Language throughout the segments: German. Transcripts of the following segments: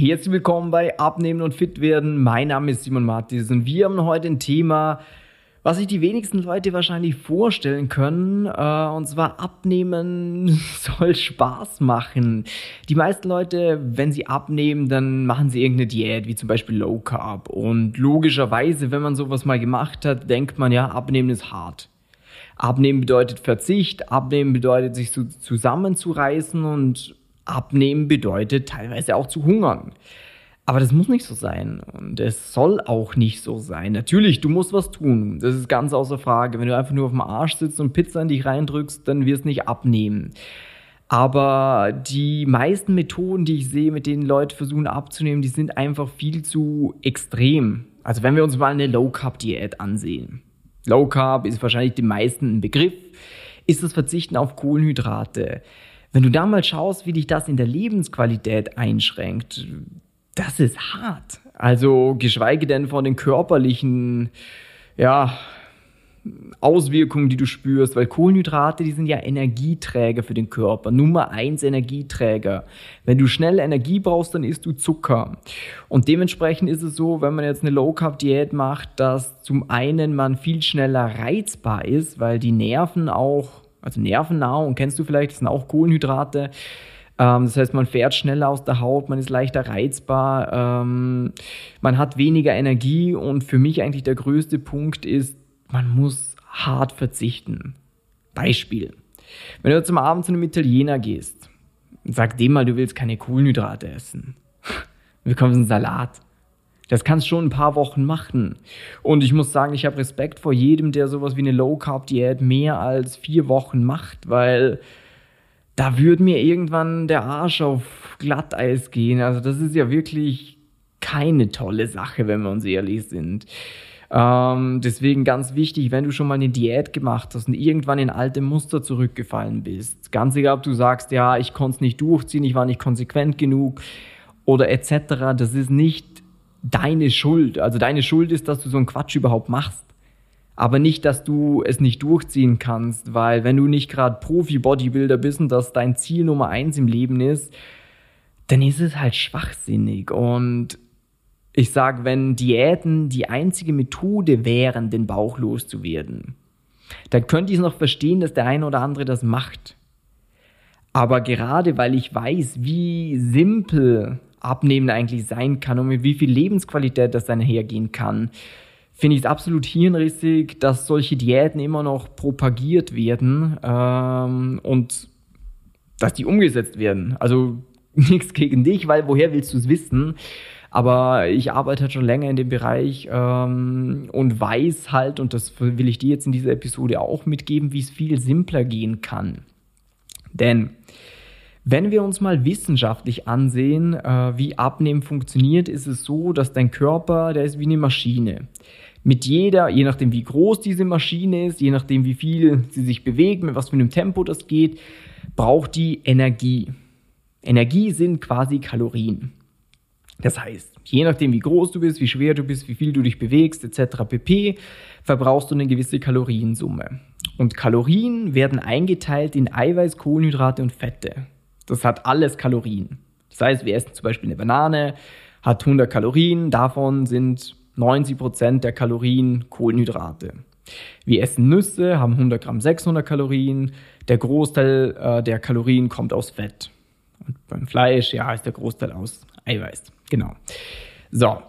Herzlich willkommen bei Abnehmen und Fit werden. Mein Name ist Simon Martis und wir haben heute ein Thema, was sich die wenigsten Leute wahrscheinlich vorstellen können. Äh, und zwar Abnehmen soll Spaß machen. Die meisten Leute, wenn sie abnehmen, dann machen sie irgendeine Diät, wie zum Beispiel Low Carb. Und logischerweise, wenn man sowas mal gemacht hat, denkt man ja, Abnehmen ist hart. Abnehmen bedeutet Verzicht, Abnehmen bedeutet sich zusammenzureißen und Abnehmen bedeutet teilweise auch zu hungern. Aber das muss nicht so sein und es soll auch nicht so sein. Natürlich, du musst was tun. Das ist ganz außer Frage. Wenn du einfach nur auf dem Arsch sitzt und Pizza in dich reindrückst, dann wirst du nicht abnehmen. Aber die meisten Methoden, die ich sehe, mit denen Leute versuchen abzunehmen, die sind einfach viel zu extrem. Also wenn wir uns mal eine Low Carb Diät ansehen. Low Carb ist wahrscheinlich den meisten ein Begriff, ist das Verzichten auf Kohlenhydrate. Wenn du da mal schaust, wie dich das in der Lebensqualität einschränkt, das ist hart. Also geschweige denn von den körperlichen, ja, Auswirkungen, die du spürst, weil Kohlenhydrate, die sind ja Energieträger für den Körper. Nummer eins Energieträger. Wenn du schnell Energie brauchst, dann isst du Zucker. Und dementsprechend ist es so, wenn man jetzt eine Low Carb Diät macht, dass zum einen man viel schneller reizbar ist, weil die Nerven auch, also Nervennahrung, kennst du vielleicht, das sind auch Kohlenhydrate, ähm, das heißt, man fährt schneller aus der Haut, man ist leichter reizbar, ähm, man hat weniger Energie und für mich eigentlich der größte Punkt ist, man muss hart verzichten. Beispiel. Wenn du zum Abend zu einem Italiener gehst, sag dem mal, du willst keine Kohlenhydrate essen. Du bekommst einen Salat. Das kannst schon ein paar Wochen machen. Und ich muss sagen, ich habe Respekt vor jedem, der sowas wie eine Low-Carb-Diät mehr als vier Wochen macht, weil da würde mir irgendwann der Arsch auf Glatteis gehen. Also das ist ja wirklich keine tolle Sache, wenn wir uns ehrlich sind. Ähm, deswegen ganz wichtig, wenn du schon mal eine Diät gemacht hast und irgendwann in alte Muster zurückgefallen bist, ganz egal, ob du sagst, ja, ich konnte es nicht durchziehen, ich war nicht konsequent genug oder etc., das ist nicht deine Schuld. Also deine Schuld ist, dass du so einen Quatsch überhaupt machst. Aber nicht, dass du es nicht durchziehen kannst, weil wenn du nicht gerade Profi-Bodybuilder bist und das dein Ziel Nummer eins im Leben ist, dann ist es halt schwachsinnig. Und ich sage, wenn Diäten die einzige Methode wären, den Bauch loszuwerden, dann könnte ich es noch verstehen, dass der eine oder andere das macht. Aber gerade weil ich weiß, wie simpel Abnehmen eigentlich sein kann und mit wie viel Lebensqualität das dann hergehen kann, finde ich es absolut hirnrissig, dass solche Diäten immer noch propagiert werden ähm, und dass die umgesetzt werden. Also nichts gegen dich, weil woher willst du es wissen? Aber ich arbeite halt schon länger in dem Bereich ähm, und weiß halt, und das will ich dir jetzt in dieser Episode auch mitgeben, wie es viel simpler gehen kann. Denn wenn wir uns mal wissenschaftlich ansehen, äh, wie Abnehmen funktioniert, ist es so, dass dein Körper, der ist wie eine Maschine. Mit jeder, je nachdem wie groß diese Maschine ist, je nachdem wie viel sie sich bewegt, mit was für einem Tempo das geht, braucht die Energie. Energie sind quasi Kalorien. Das heißt, je nachdem, wie groß du bist, wie schwer du bist, wie viel du dich bewegst, etc. pp, verbrauchst du eine gewisse Kaloriensumme. Und Kalorien werden eingeteilt in Eiweiß, Kohlenhydrate und Fette. Das hat alles Kalorien. Das heißt, wir essen zum Beispiel eine Banane, hat 100 Kalorien, davon sind 90 Prozent der Kalorien Kohlenhydrate. Wir essen Nüsse, haben 100 Gramm 600 Kalorien, der Großteil äh, der Kalorien kommt aus Fett. Und beim Fleisch, ja, ist der Großteil aus Eiweiß. Genau. So.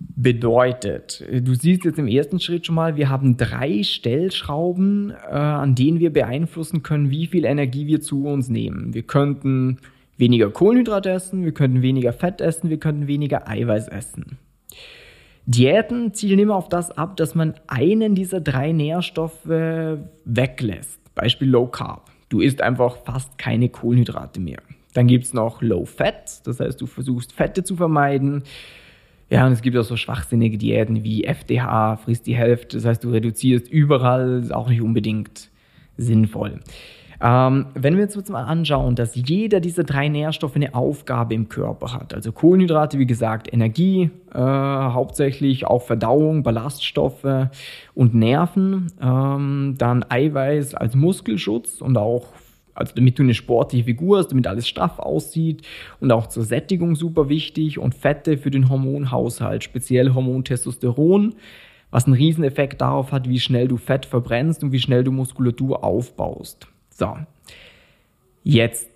Bedeutet, du siehst jetzt im ersten Schritt schon mal, wir haben drei Stellschrauben, äh, an denen wir beeinflussen können, wie viel Energie wir zu uns nehmen. Wir könnten weniger Kohlenhydrate essen, wir könnten weniger Fett essen, wir könnten weniger Eiweiß essen. Diäten zielen immer auf das ab, dass man einen dieser drei Nährstoffe weglässt. Beispiel Low Carb. Du isst einfach fast keine Kohlenhydrate mehr. Dann gibt es noch Low Fat, das heißt, du versuchst Fette zu vermeiden. Ja, und es gibt auch so schwachsinnige Diäten wie FDH, frisst die Hälfte, das heißt, du reduzierst überall, ist auch nicht unbedingt sinnvoll. Ähm, wenn wir uns jetzt mal anschauen, dass jeder dieser drei Nährstoffe eine Aufgabe im Körper hat, also Kohlenhydrate, wie gesagt, Energie, äh, hauptsächlich auch Verdauung, Ballaststoffe und Nerven, ähm, dann Eiweiß als Muskelschutz und auch Also damit du eine sportliche Figur hast, damit alles straff aussieht und auch zur Sättigung super wichtig und Fette für den Hormonhaushalt, speziell Hormon Testosteron, was einen Rieseneffekt darauf hat, wie schnell du Fett verbrennst und wie schnell du Muskulatur aufbaust. So, jetzt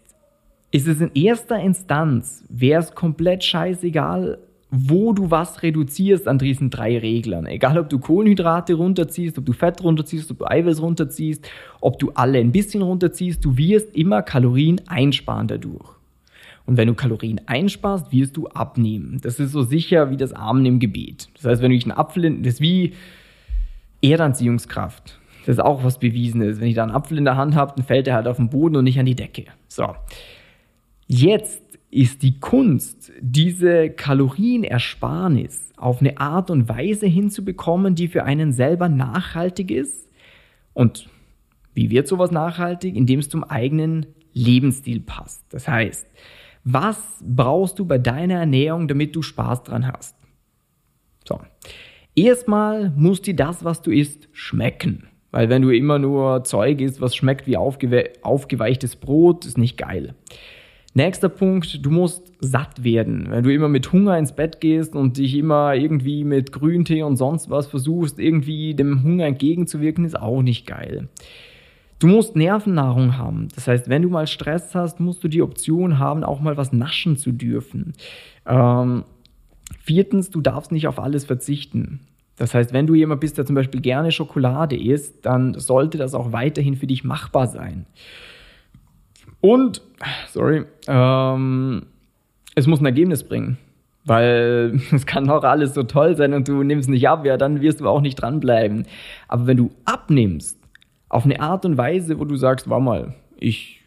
ist es in erster Instanz, wäre es komplett scheißegal, wo du was reduzierst an diesen drei Reglern. Egal, ob du Kohlenhydrate runterziehst, ob du Fett runterziehst, ob du Eiweiß runterziehst, ob du alle ein bisschen runterziehst, du wirst immer Kalorien einsparen dadurch. Und wenn du Kalorien einsparst, wirst du abnehmen. Das ist so sicher wie das Amen im Gebet. Das heißt, wenn du dich einen Apfel, in, das ist wie Erdanziehungskraft. Das ist auch was Bewiesenes. Wenn ich da einen Apfel in der Hand habe, dann fällt er halt auf den Boden und nicht an die Decke. So. Jetzt ist die Kunst, diese Kalorienersparnis auf eine Art und Weise hinzubekommen, die für einen selber nachhaltig ist. Und wie wird sowas nachhaltig? Indem es zum eigenen Lebensstil passt. Das heißt, was brauchst du bei deiner Ernährung, damit du Spaß dran hast? So. Erstmal muss dir das, was du isst, schmecken. Weil wenn du immer nur Zeug isst, was schmeckt wie aufgewe aufgeweichtes Brot, ist nicht geil. Nächster Punkt, du musst satt werden. Wenn du immer mit Hunger ins Bett gehst und dich immer irgendwie mit Grüntee und sonst was versuchst, irgendwie dem Hunger entgegenzuwirken, ist auch nicht geil. Du musst Nervennahrung haben. Das heißt, wenn du mal Stress hast, musst du die Option haben, auch mal was naschen zu dürfen. Ähm, viertens, du darfst nicht auf alles verzichten. Das heißt, wenn du jemand bist, der zum Beispiel gerne Schokolade isst, dann sollte das auch weiterhin für dich machbar sein. Und, sorry, ähm, es muss ein Ergebnis bringen. Weil es kann auch alles so toll sein und du nimmst nicht ab, ja, dann wirst du auch nicht dranbleiben. Aber wenn du abnimmst, auf eine Art und Weise, wo du sagst, war mal, ich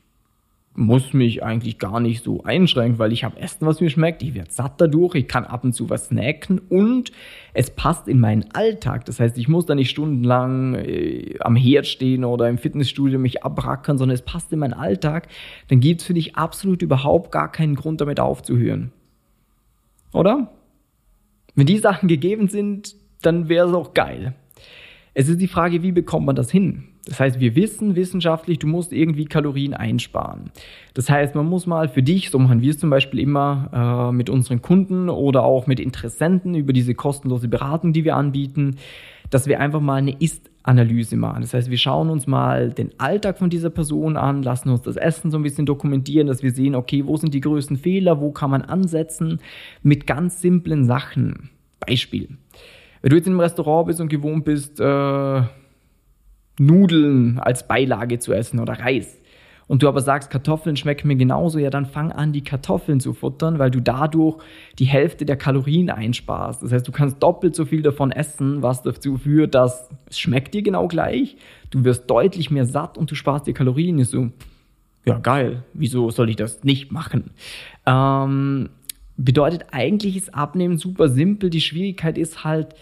muss mich eigentlich gar nicht so einschränken, weil ich habe Essen, was mir schmeckt, ich werde satt dadurch, ich kann ab und zu was snacken und es passt in meinen Alltag. Das heißt, ich muss da nicht stundenlang äh, am Herd stehen oder im Fitnessstudio mich abrackern, sondern es passt in meinen Alltag. Dann gibt es für dich absolut überhaupt gar keinen Grund, damit aufzuhören. Oder? Wenn die Sachen gegeben sind, dann wäre es auch geil. Es ist die Frage, wie bekommt man das hin? Das heißt, wir wissen wissenschaftlich, du musst irgendwie Kalorien einsparen. Das heißt, man muss mal für dich, so machen wir es zum Beispiel immer äh, mit unseren Kunden oder auch mit Interessenten über diese kostenlose Beratung, die wir anbieten, dass wir einfach mal eine Ist-Analyse machen. Das heißt, wir schauen uns mal den Alltag von dieser Person an, lassen uns das Essen so ein bisschen dokumentieren, dass wir sehen, okay, wo sind die größten Fehler, wo kann man ansetzen mit ganz simplen Sachen. Beispiel. Wenn du jetzt einem Restaurant bist und gewohnt bist, äh, Nudeln als Beilage zu essen oder Reis. Und du aber sagst, Kartoffeln schmecken mir genauso, ja, dann fang an, die Kartoffeln zu futtern, weil du dadurch die Hälfte der Kalorien einsparst. Das heißt, du kannst doppelt so viel davon essen, was dazu führt, dass es schmeckt dir genau gleich, du wirst deutlich mehr satt und du sparst dir Kalorien. Ist so, ja, geil, wieso soll ich das nicht machen? Ähm, bedeutet eigentlich ist Abnehmen super simpel. Die Schwierigkeit ist halt,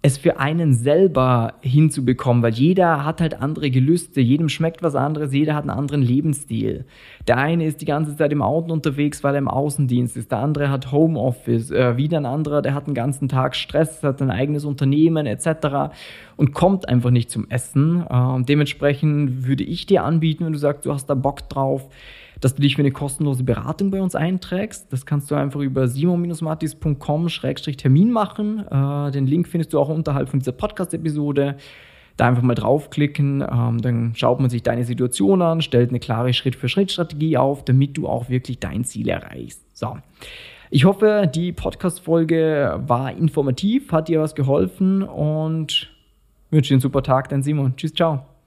es für einen selber hinzubekommen, weil jeder hat halt andere Gelüste, jedem schmeckt was anderes, jeder hat einen anderen Lebensstil. Der eine ist die ganze Zeit im Auto unterwegs, weil er im Außendienst ist, der andere hat Homeoffice, äh, wieder ein anderer, der hat den ganzen Tag Stress, hat ein eigenes Unternehmen etc. und kommt einfach nicht zum Essen. Äh, dementsprechend würde ich dir anbieten, wenn du sagst, du hast da Bock drauf, dass du dich für eine kostenlose Beratung bei uns einträgst. Das kannst du einfach über simon-matis.com-termin machen. Äh, den Link findest du auch unterhalb von dieser Podcast-Episode. Da einfach mal draufklicken, ähm, dann schaut man sich deine Situation an, stellt eine klare Schritt-für-Schritt-Strategie auf, damit du auch wirklich dein Ziel erreichst. So. Ich hoffe, die Podcast-Folge war informativ, hat dir was geholfen und wünsche dir einen super Tag, dein Simon. Tschüss, ciao.